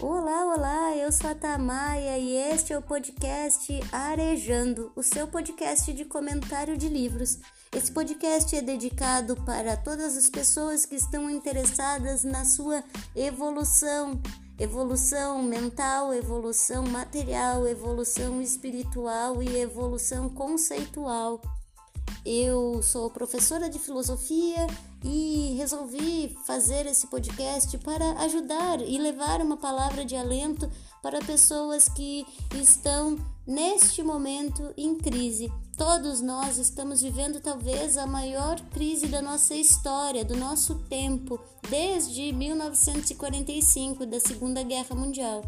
Olá, olá, eu sou a Tamaia e este é o podcast Arejando, o seu podcast de comentário de livros. Esse podcast é dedicado para todas as pessoas que estão interessadas na sua evolução, evolução mental, evolução material, evolução espiritual e evolução conceitual. Eu sou professora de filosofia e resolvi fazer esse podcast para ajudar e levar uma palavra de alento para pessoas que estão neste momento em crise. Todos nós estamos vivendo talvez a maior crise da nossa história, do nosso tempo, desde 1945, da Segunda Guerra Mundial.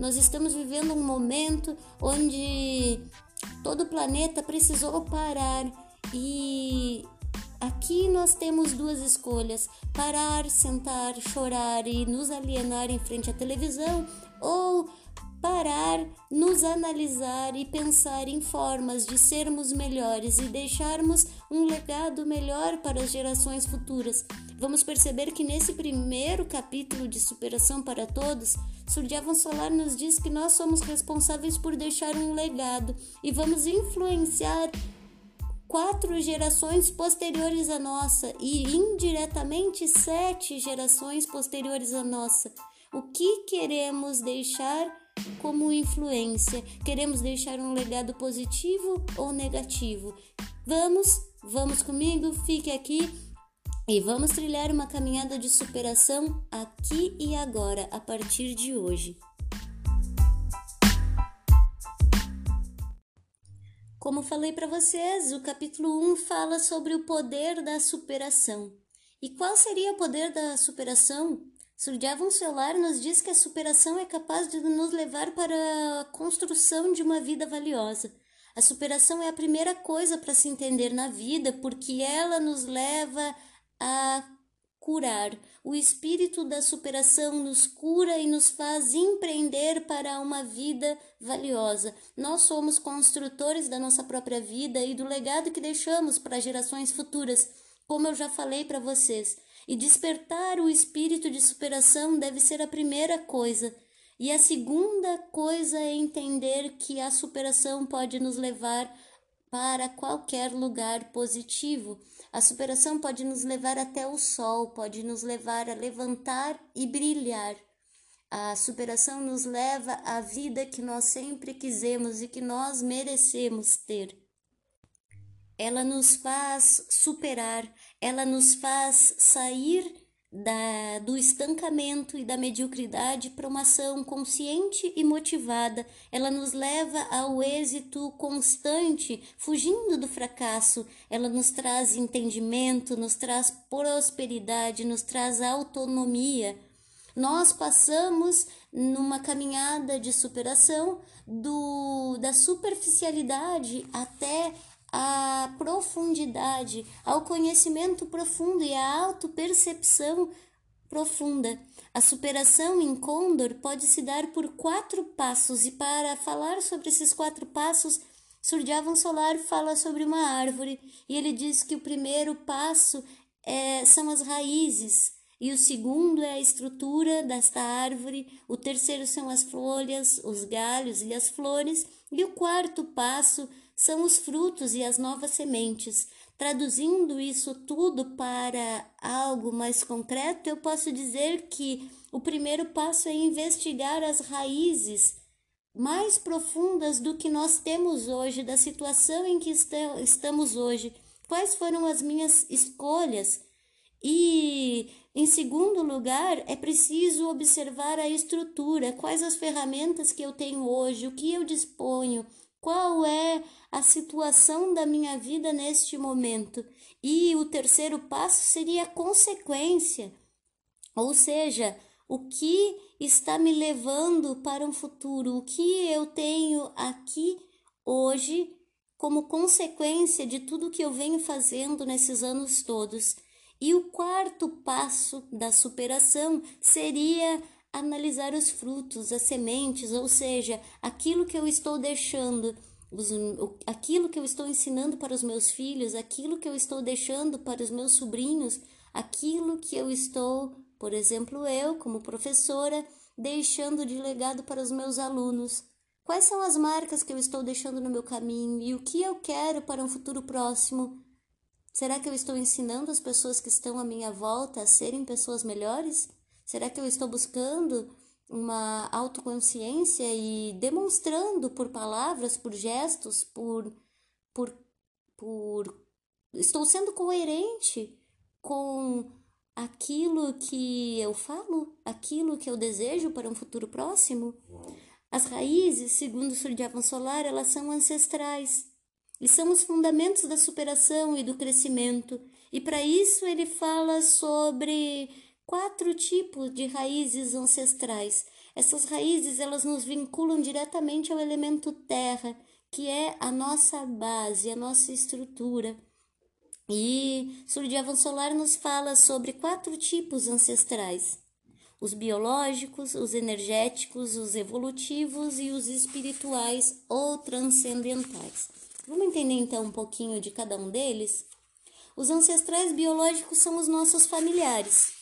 Nós estamos vivendo um momento onde todo o planeta precisou parar e aqui nós temos duas escolhas: parar, sentar, chorar e nos alienar em frente à televisão ou parar, nos analisar e pensar em formas de sermos melhores e deixarmos um legado melhor para as gerações futuras. Vamos perceber que nesse primeiro capítulo de Superação para Todos, Surdiavan Solar nos diz que nós somos responsáveis por deixar um legado e vamos influenciar quatro gerações posteriores à nossa e indiretamente sete gerações posteriores à nossa. O que queremos deixar como influência? Queremos deixar um legado positivo ou negativo? Vamos, vamos comigo, fique aqui e vamos trilhar uma caminhada de superação aqui e agora, a partir de hoje. Como falei para vocês, o capítulo 1 fala sobre o poder da superação. E qual seria o poder da superação? Surdiavan Solar nos diz que a superação é capaz de nos levar para a construção de uma vida valiosa. A superação é a primeira coisa para se entender na vida, porque ela nos leva a curar. O espírito da superação nos cura e nos faz empreender para uma vida valiosa. Nós somos construtores da nossa própria vida e do legado que deixamos para gerações futuras, como eu já falei para vocês. E despertar o espírito de superação deve ser a primeira coisa. E a segunda coisa é entender que a superação pode nos levar para qualquer lugar positivo. A superação pode nos levar até o sol, pode nos levar a levantar e brilhar. A superação nos leva à vida que nós sempre quisemos e que nós merecemos ter. Ela nos faz superar, ela nos faz sair da, do estancamento e da mediocridade para uma ação consciente e motivada. Ela nos leva ao êxito constante, fugindo do fracasso. Ela nos traz entendimento, nos traz prosperidade, nos traz autonomia. Nós passamos numa caminhada de superação do, da superficialidade até a profundidade, ao conhecimento profundo e à autopercepção profunda. A superação em Condor pode se dar por quatro passos, e para falar sobre esses quatro passos, Surdiavan Solar fala sobre uma árvore, e ele diz que o primeiro passo é, são as raízes, e o segundo é a estrutura desta árvore, o terceiro são as folhas, os galhos e as flores, e o quarto passo são os frutos e as novas sementes. Traduzindo isso tudo para algo mais concreto, eu posso dizer que o primeiro passo é investigar as raízes mais profundas do que nós temos hoje, da situação em que estamos hoje. Quais foram as minhas escolhas? E, em segundo lugar, é preciso observar a estrutura, quais as ferramentas que eu tenho hoje, o que eu disponho, qual é a situação da minha vida neste momento? E o terceiro passo seria a consequência, ou seja, o que está me levando para um futuro, o que eu tenho aqui hoje como consequência de tudo que eu venho fazendo nesses anos todos. E o quarto passo da superação seria analisar os frutos, as sementes, ou seja, aquilo que eu estou deixando, aquilo que eu estou ensinando para os meus filhos, aquilo que eu estou deixando para os meus sobrinhos, aquilo que eu estou, por exemplo, eu, como professora, deixando de legado para os meus alunos? Quais são as marcas que eu estou deixando no meu caminho e o que eu quero para um futuro próximo? Será que eu estou ensinando as pessoas que estão à minha volta a serem pessoas melhores? Será que eu estou buscando uma autoconsciência e demonstrando por palavras, por gestos, por por por estou sendo coerente com aquilo que eu falo, aquilo que eu desejo para um futuro próximo? As raízes, segundo o Suryavan Solar, elas são ancestrais e são os fundamentos da superação e do crescimento. E para isso ele fala sobre quatro tipos de raízes ancestrais. Essas raízes elas nos vinculam diretamente ao elemento terra, que é a nossa base, a nossa estrutura. E Suryavan Solar nos fala sobre quatro tipos ancestrais os biológicos, os energéticos, os evolutivos e os espirituais ou transcendentais. Vamos entender então um pouquinho de cada um deles? Os ancestrais biológicos são os nossos familiares.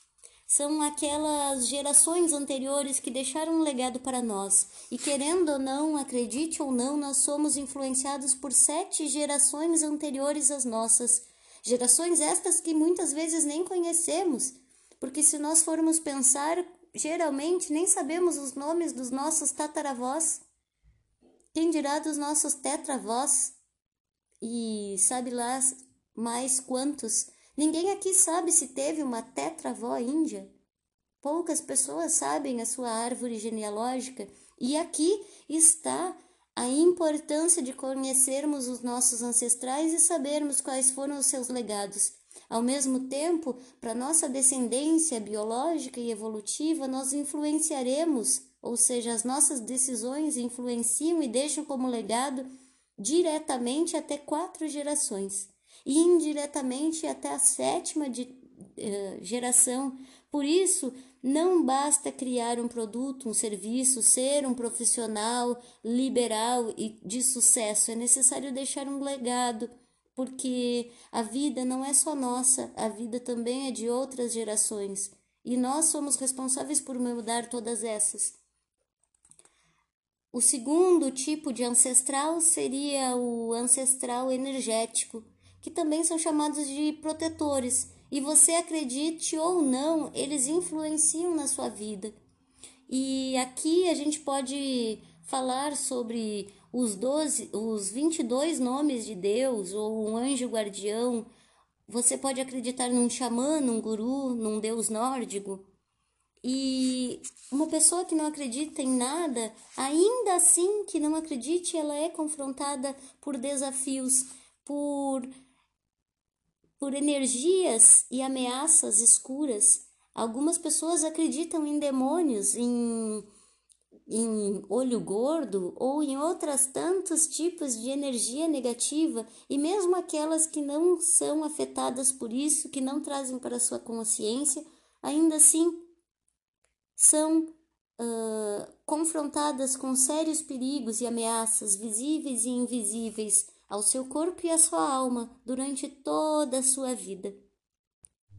São aquelas gerações anteriores que deixaram um legado para nós. E querendo ou não, acredite ou não, nós somos influenciados por sete gerações anteriores às nossas. Gerações estas que muitas vezes nem conhecemos, porque se nós formos pensar, geralmente nem sabemos os nomes dos nossos tataravós. Quem dirá dos nossos tetravós? E sabe lá mais quantos? Ninguém aqui sabe se teve uma tetravó índia. Poucas pessoas sabem a sua árvore genealógica, e aqui está a importância de conhecermos os nossos ancestrais e sabermos quais foram os seus legados. Ao mesmo tempo, para nossa descendência biológica e evolutiva, nós influenciaremos, ou seja, as nossas decisões influenciam e deixam como legado diretamente até quatro gerações e indiretamente até a sétima de, uh, geração. Por isso, não basta criar um produto, um serviço, ser um profissional liberal e de sucesso, é necessário deixar um legado porque a vida não é só nossa, a vida também é de outras gerações e nós somos responsáveis por mudar todas essas. O segundo tipo de ancestral seria o ancestral energético, que também são chamados de protetores, e você acredite ou não, eles influenciam na sua vida. E aqui a gente pode falar sobre os, 12, os 22 nomes de Deus ou um anjo guardião. Você pode acreditar num xamã, num guru, num deus nórdico. E uma pessoa que não acredita em nada, ainda assim que não acredite, ela é confrontada por desafios, por por energias e ameaças escuras. Algumas pessoas acreditam em demônios, em em olho gordo ou em outras tantos tipos de energia negativa e mesmo aquelas que não são afetadas por isso, que não trazem para sua consciência, ainda assim são uh, confrontadas com sérios perigos e ameaças visíveis e invisíveis ao seu corpo e à sua alma durante toda a sua vida.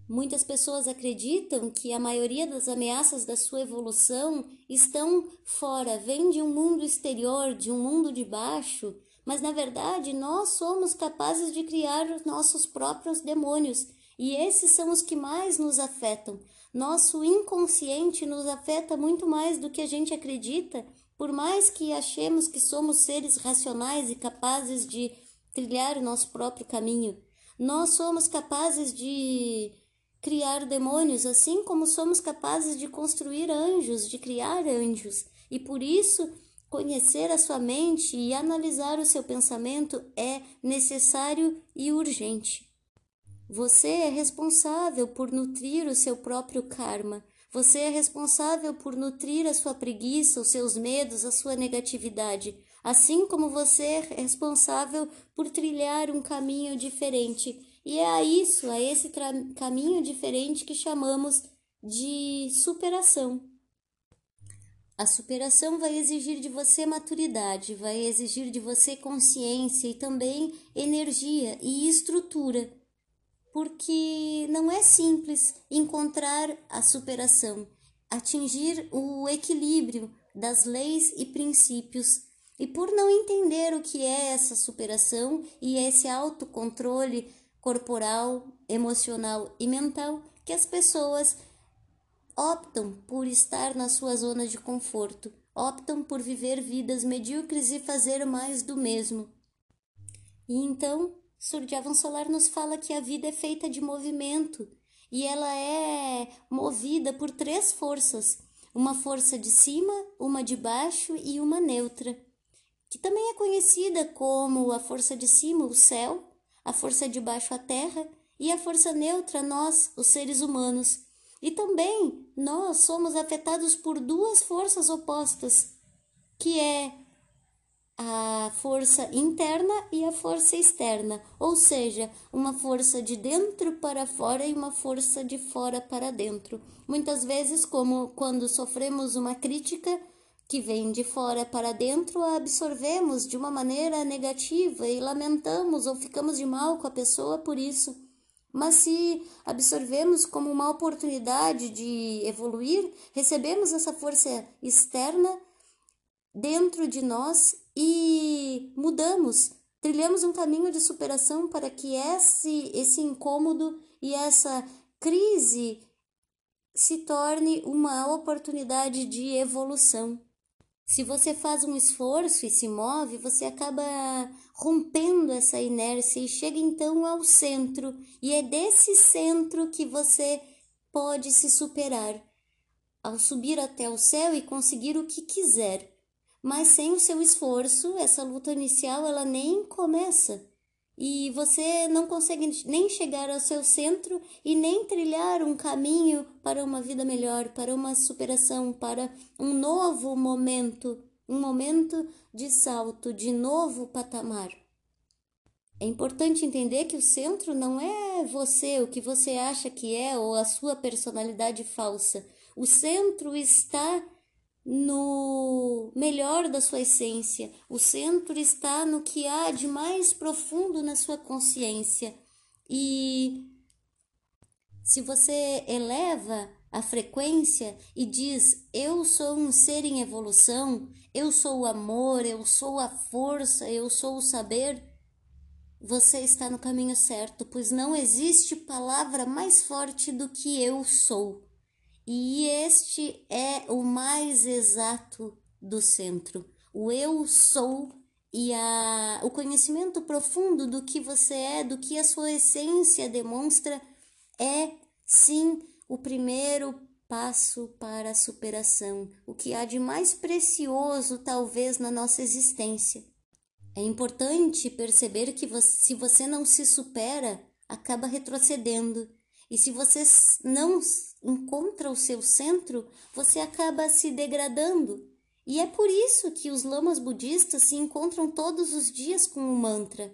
Muitas pessoas acreditam que a maioria das ameaças da sua evolução estão fora, vêm de um mundo exterior, de um mundo de baixo, mas na verdade nós somos capazes de criar os nossos próprios demônios e esses são os que mais nos afetam. Nosso inconsciente nos afeta muito mais do que a gente acredita, por mais que achemos que somos seres racionais e capazes de trilhar o nosso próprio caminho. Nós somos capazes de criar demônios, assim como somos capazes de construir anjos, de criar anjos. E por isso, conhecer a sua mente e analisar o seu pensamento é necessário e urgente. Você é responsável por nutrir o seu próprio karma. Você é responsável por nutrir a sua preguiça, os seus medos, a sua negatividade, assim como você é responsável por trilhar um caminho diferente e é a isso, a esse caminho diferente que chamamos de superação. A superação vai exigir de você maturidade, vai exigir de você consciência e também energia e estrutura, porque não é simples encontrar a superação. atingir o equilíbrio das leis e princípios. E por não entender o que é essa superação e esse autocontrole corporal, emocional e mental, que as pessoas optam por estar na sua zona de conforto, optam por viver vidas medíocres e fazer mais do mesmo. E então, Surjavan Solar nos fala que a vida é feita de movimento. E ela é movida por três forças: uma força de cima, uma de baixo e uma neutra, que também é conhecida como a força de cima, o céu, a força de baixo, a terra, e a força neutra, nós, os seres humanos. E também nós somos afetados por duas forças opostas, que é a força interna e a força externa, ou seja, uma força de dentro para fora e uma força de fora para dentro. Muitas vezes, como quando sofremos uma crítica que vem de fora para dentro, a absorvemos de uma maneira negativa e lamentamos ou ficamos de mal com a pessoa por isso. Mas se absorvemos como uma oportunidade de evoluir, recebemos essa força externa dentro de nós e mudamos, trilhamos um caminho de superação para que esse, esse incômodo e essa crise se torne uma oportunidade de evolução. Se você faz um esforço e se move, você acaba rompendo essa inércia e chega então ao centro, e é desse centro que você pode se superar, ao subir até o céu e conseguir o que quiser. Mas sem o seu esforço, essa luta inicial ela nem começa e você não consegue nem chegar ao seu centro e nem trilhar um caminho para uma vida melhor, para uma superação, para um novo momento, um momento de salto, de novo patamar. É importante entender que o centro não é você, o que você acha que é ou a sua personalidade falsa. O centro está no melhor da sua essência. O centro está no que há de mais profundo na sua consciência. E se você eleva a frequência e diz: Eu sou um ser em evolução, eu sou o amor, eu sou a força, eu sou o saber, você está no caminho certo, pois não existe palavra mais forte do que eu sou. E este é o mais exato do centro. O eu sou e a, o conhecimento profundo do que você é, do que a sua essência demonstra, é sim o primeiro passo para a superação, o que há de mais precioso talvez na nossa existência. É importante perceber que você, se você não se supera, acaba retrocedendo. E se você não encontra o seu centro, você acaba se degradando. E é por isso que os lamas budistas se encontram todos os dias com um mantra.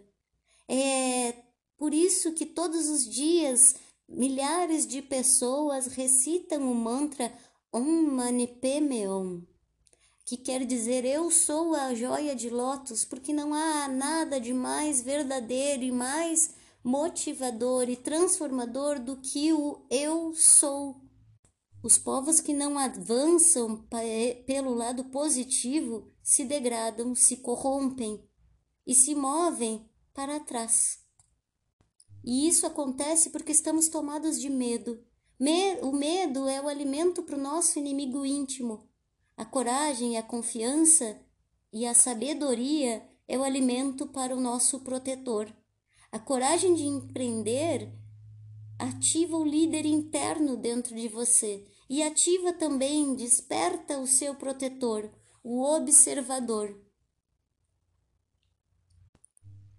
É por isso que todos os dias milhares de pessoas recitam o mantra Om Mani Padme Hum, que quer dizer eu sou a joia de lótus, porque não há nada de mais verdadeiro e mais motivador e transformador do que o eu sou. Os povos que não avançam pelo lado positivo se degradam, se corrompem e se movem para trás. E isso acontece porque estamos tomados de medo. O medo é o alimento para o nosso inimigo íntimo. A coragem, a confiança e a sabedoria é o alimento para o nosso protetor. A coragem de empreender ativa o líder interno dentro de você e ativa também, desperta o seu protetor, o observador.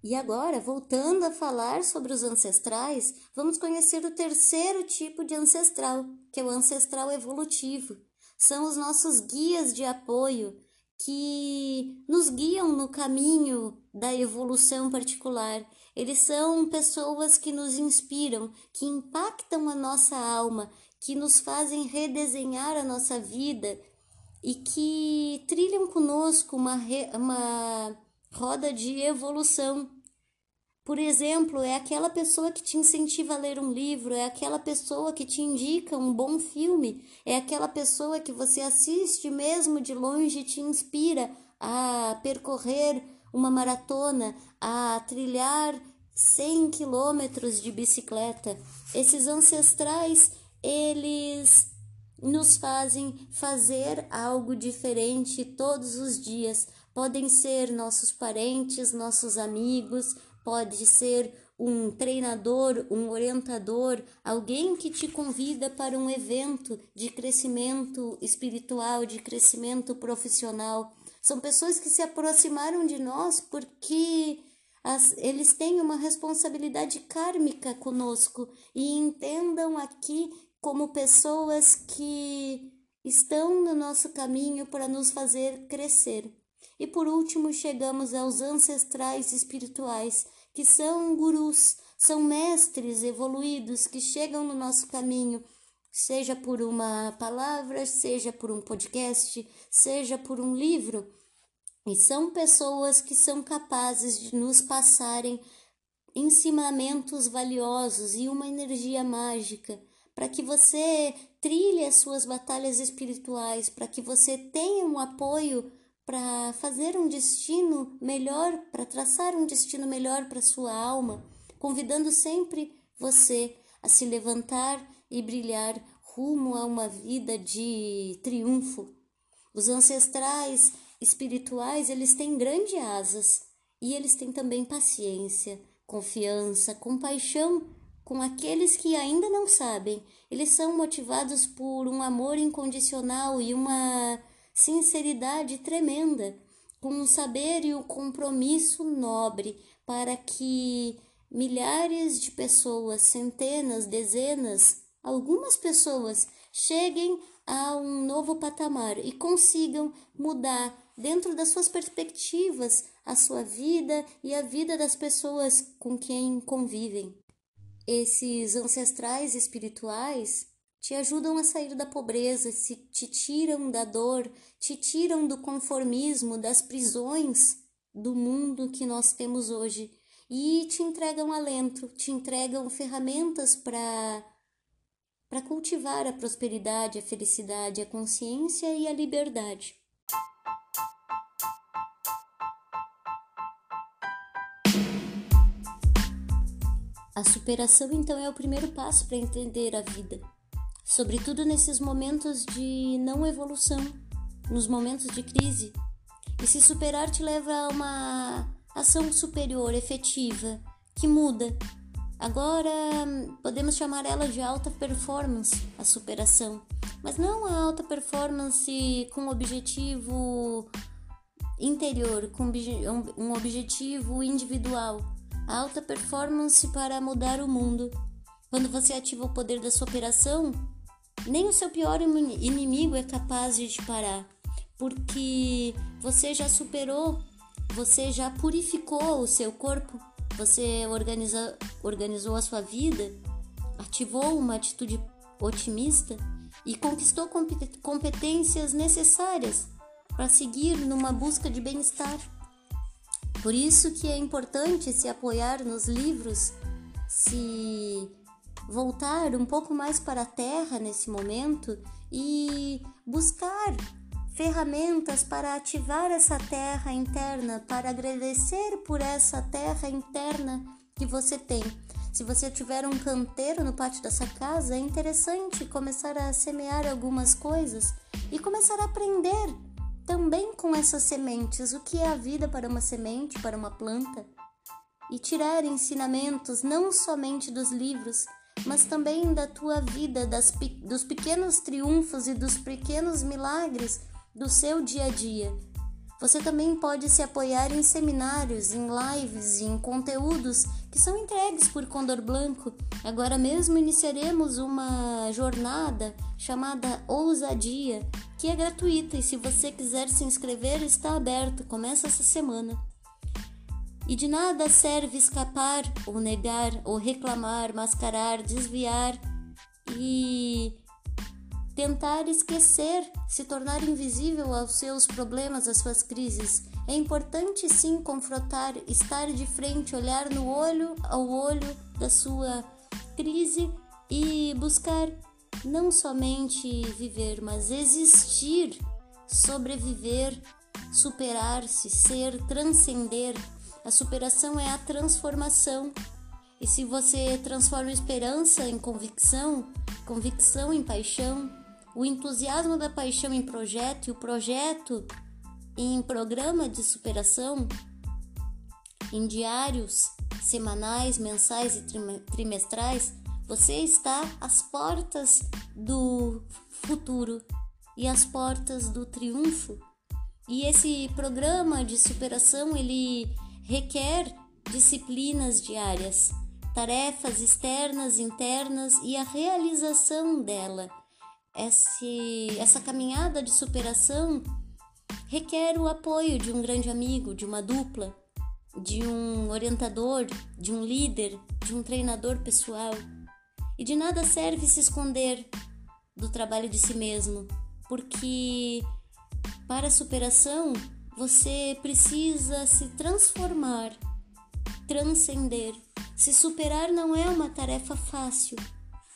E agora, voltando a falar sobre os ancestrais, vamos conhecer o terceiro tipo de ancestral, que é o ancestral evolutivo. São os nossos guias de apoio que nos guiam no caminho da evolução particular eles são pessoas que nos inspiram, que impactam a nossa alma, que nos fazem redesenhar a nossa vida e que trilham conosco uma, re, uma roda de evolução. Por exemplo, é aquela pessoa que te incentiva a ler um livro, é aquela pessoa que te indica um bom filme, é aquela pessoa que você assiste mesmo de longe e te inspira a percorrer uma maratona, a trilhar 100 quilômetros de bicicleta. Esses ancestrais, eles nos fazem fazer algo diferente todos os dias. Podem ser nossos parentes, nossos amigos, pode ser um treinador, um orientador, alguém que te convida para um evento de crescimento espiritual, de crescimento profissional. São pessoas que se aproximaram de nós porque as, eles têm uma responsabilidade kármica conosco e entendam aqui como pessoas que estão no nosso caminho para nos fazer crescer. E por último, chegamos aos ancestrais espirituais, que são gurus, são mestres evoluídos que chegam no nosso caminho, seja por uma palavra, seja por um podcast, seja por um livro. E são pessoas que são capazes de nos passarem ensinamentos valiosos e uma energia mágica para que você trilhe as suas batalhas espirituais, para que você tenha um apoio para fazer um destino melhor, para traçar um destino melhor para sua alma, convidando sempre você a se levantar e brilhar rumo a uma vida de triunfo. Os ancestrais espirituais, eles têm grandes asas e eles têm também paciência, confiança, compaixão com aqueles que ainda não sabem. Eles são motivados por um amor incondicional e uma sinceridade tremenda, com o saber e o compromisso nobre para que milhares de pessoas, centenas, dezenas, algumas pessoas cheguem a um novo patamar e consigam mudar dentro das suas perspectivas a sua vida e a vida das pessoas com quem convivem. Esses ancestrais espirituais te ajudam a sair da pobreza, se te tiram da dor, te tiram do conformismo, das prisões do mundo que nós temos hoje e te entregam alento, te entregam ferramentas para para cultivar a prosperidade, a felicidade, a consciência e a liberdade. A superação então é o primeiro passo para entender a vida sobretudo nesses momentos de não evolução, nos momentos de crise. E se superar te leva a uma ação superior, efetiva, que muda. Agora podemos chamar ela de alta performance, a superação, mas não a alta performance com objetivo interior, com um objetivo individual. Alta performance para mudar o mundo. Quando você ativa o poder da superação, nem o seu pior inimigo é capaz de te parar, porque você já superou, você já purificou o seu corpo, você organiza, organizou a sua vida, ativou uma atitude otimista e conquistou competências necessárias para seguir numa busca de bem-estar. Por isso que é importante se apoiar nos livros, se voltar um pouco mais para a terra nesse momento e buscar ferramentas para ativar essa terra interna, para agradecer por essa terra interna que você tem. Se você tiver um canteiro no pátio da sua casa, é interessante começar a semear algumas coisas e começar a aprender também com essas sementes o que é a vida para uma semente, para uma planta, e tirar ensinamentos não somente dos livros, mas também da tua vida, das, dos pequenos triunfos e dos pequenos milagres do seu dia a dia. Você também pode se apoiar em seminários, em lives, em conteúdos que são entregues por Condor Blanco. Agora mesmo iniciaremos uma jornada chamada Ousadia, que é gratuita e se você quiser se inscrever, está aberto. Começa essa semana. E de nada serve escapar, ou negar, ou reclamar, mascarar, desviar e tentar esquecer, se tornar invisível aos seus problemas, às suas crises. É importante sim confrontar, estar de frente, olhar no olho ao olho da sua crise e buscar não somente viver, mas existir, sobreviver, superar-se, ser, transcender. A superação é a transformação. E se você transforma esperança em convicção, convicção em paixão, o entusiasmo da paixão em projeto e o projeto em programa de superação, em diários semanais, mensais e trimestrais, você está às portas do futuro e às portas do triunfo. E esse programa de superação ele requer disciplinas diárias, tarefas externas, internas e a realização dela. Esse, essa caminhada de superação requer o apoio de um grande amigo, de uma dupla, de um orientador, de um líder, de um treinador pessoal. E de nada serve se esconder do trabalho de si mesmo, porque para a superação você precisa se transformar, transcender. Se superar não é uma tarefa fácil,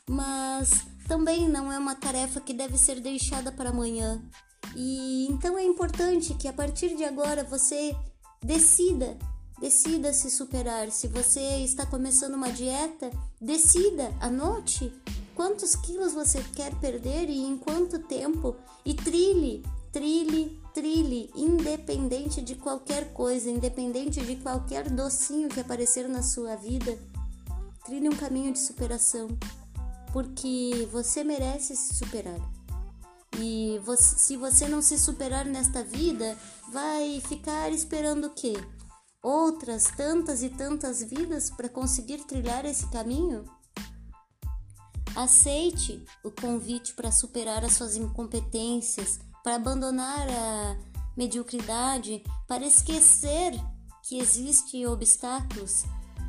mas também não é uma tarefa que deve ser deixada para amanhã. E então é importante que a partir de agora você decida, decida se superar. Se você está começando uma dieta, decida, anote quantos quilos você quer perder e em quanto tempo e trilhe, trilhe, trilhe, independente de qualquer coisa, independente de qualquer docinho que aparecer na sua vida. Trilhe um caminho de superação, porque você merece se superar. E você, se você não se superar nesta vida, vai ficar esperando o quê? Outras tantas e tantas vidas para conseguir trilhar esse caminho? Aceite o convite para superar as suas incompetências, para abandonar a mediocridade, para esquecer que existem obstáculos,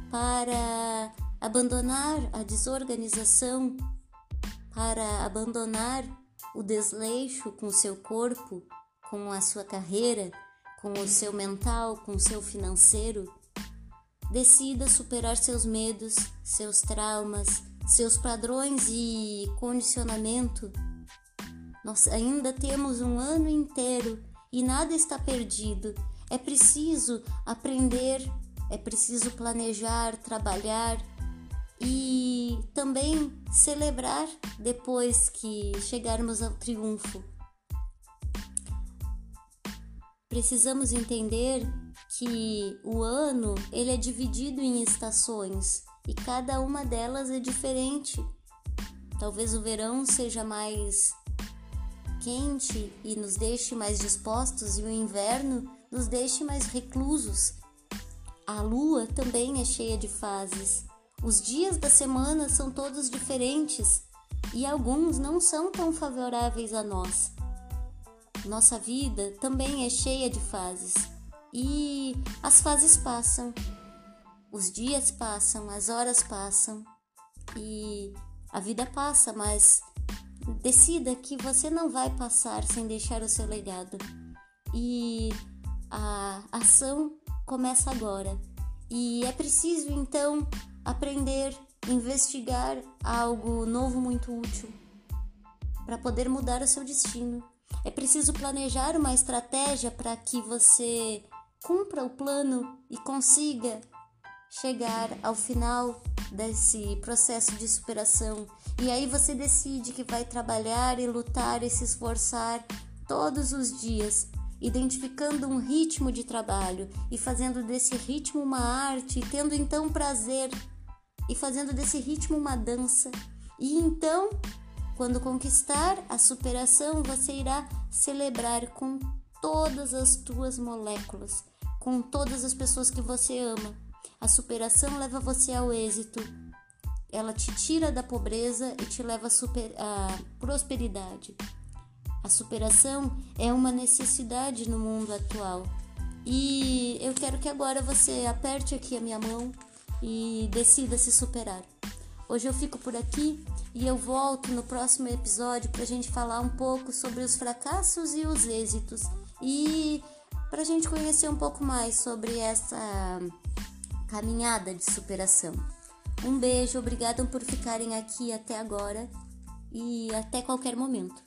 para abandonar a desorganização, para abandonar o desleixo com seu corpo, com a sua carreira, com o seu mental, com o seu financeiro. Decida superar seus medos, seus traumas, seus padrões e condicionamento. Nós ainda temos um ano inteiro e nada está perdido. É preciso aprender, é preciso planejar, trabalhar e também celebrar depois que chegarmos ao triunfo. Precisamos entender que o ano ele é dividido em estações e cada uma delas é diferente. Talvez o verão seja mais quente e nos deixe mais dispostos e o inverno nos deixe mais reclusos. A lua também é cheia de fases os dias da semana são todos diferentes e alguns não são tão favoráveis a nós. Nossa vida também é cheia de fases e as fases passam, os dias passam, as horas passam e a vida passa, mas decida que você não vai passar sem deixar o seu legado. E a ação começa agora. E é preciso então aprender, investigar algo novo muito útil para poder mudar o seu destino. É preciso planejar uma estratégia para que você cumpra o plano e consiga chegar ao final desse processo de superação. E aí você decide que vai trabalhar e lutar e se esforçar todos os dias, identificando um ritmo de trabalho e fazendo desse ritmo uma arte, e tendo então prazer e fazendo desse ritmo uma dança. E então, quando conquistar a superação, você irá celebrar com todas as tuas moléculas, com todas as pessoas que você ama. A superação leva você ao êxito. Ela te tira da pobreza e te leva à prosperidade. A superação é uma necessidade no mundo atual. E eu quero que agora você aperte aqui a minha mão e decida se superar. Hoje eu fico por aqui e eu volto no próximo episódio para a gente falar um pouco sobre os fracassos e os êxitos e para a gente conhecer um pouco mais sobre essa caminhada de superação. Um beijo, obrigada por ficarem aqui até agora e até qualquer momento.